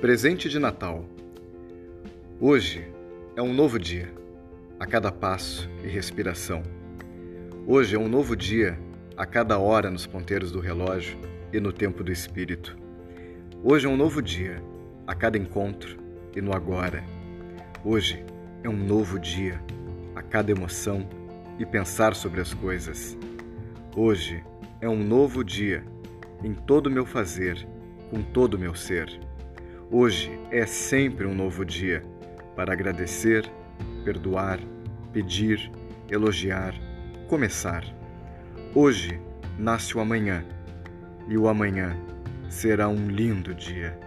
Presente de Natal. Hoje é um novo dia, a cada passo e respiração. Hoje é um novo dia, a cada hora nos ponteiros do relógio e no tempo do espírito. Hoje é um novo dia, a cada encontro e no agora. Hoje é um novo dia, a cada emoção e pensar sobre as coisas. Hoje é um novo dia, em todo o meu fazer, com todo o meu ser. Hoje é sempre um novo dia para agradecer, perdoar, pedir, elogiar, começar. Hoje nasce o amanhã e o amanhã será um lindo dia.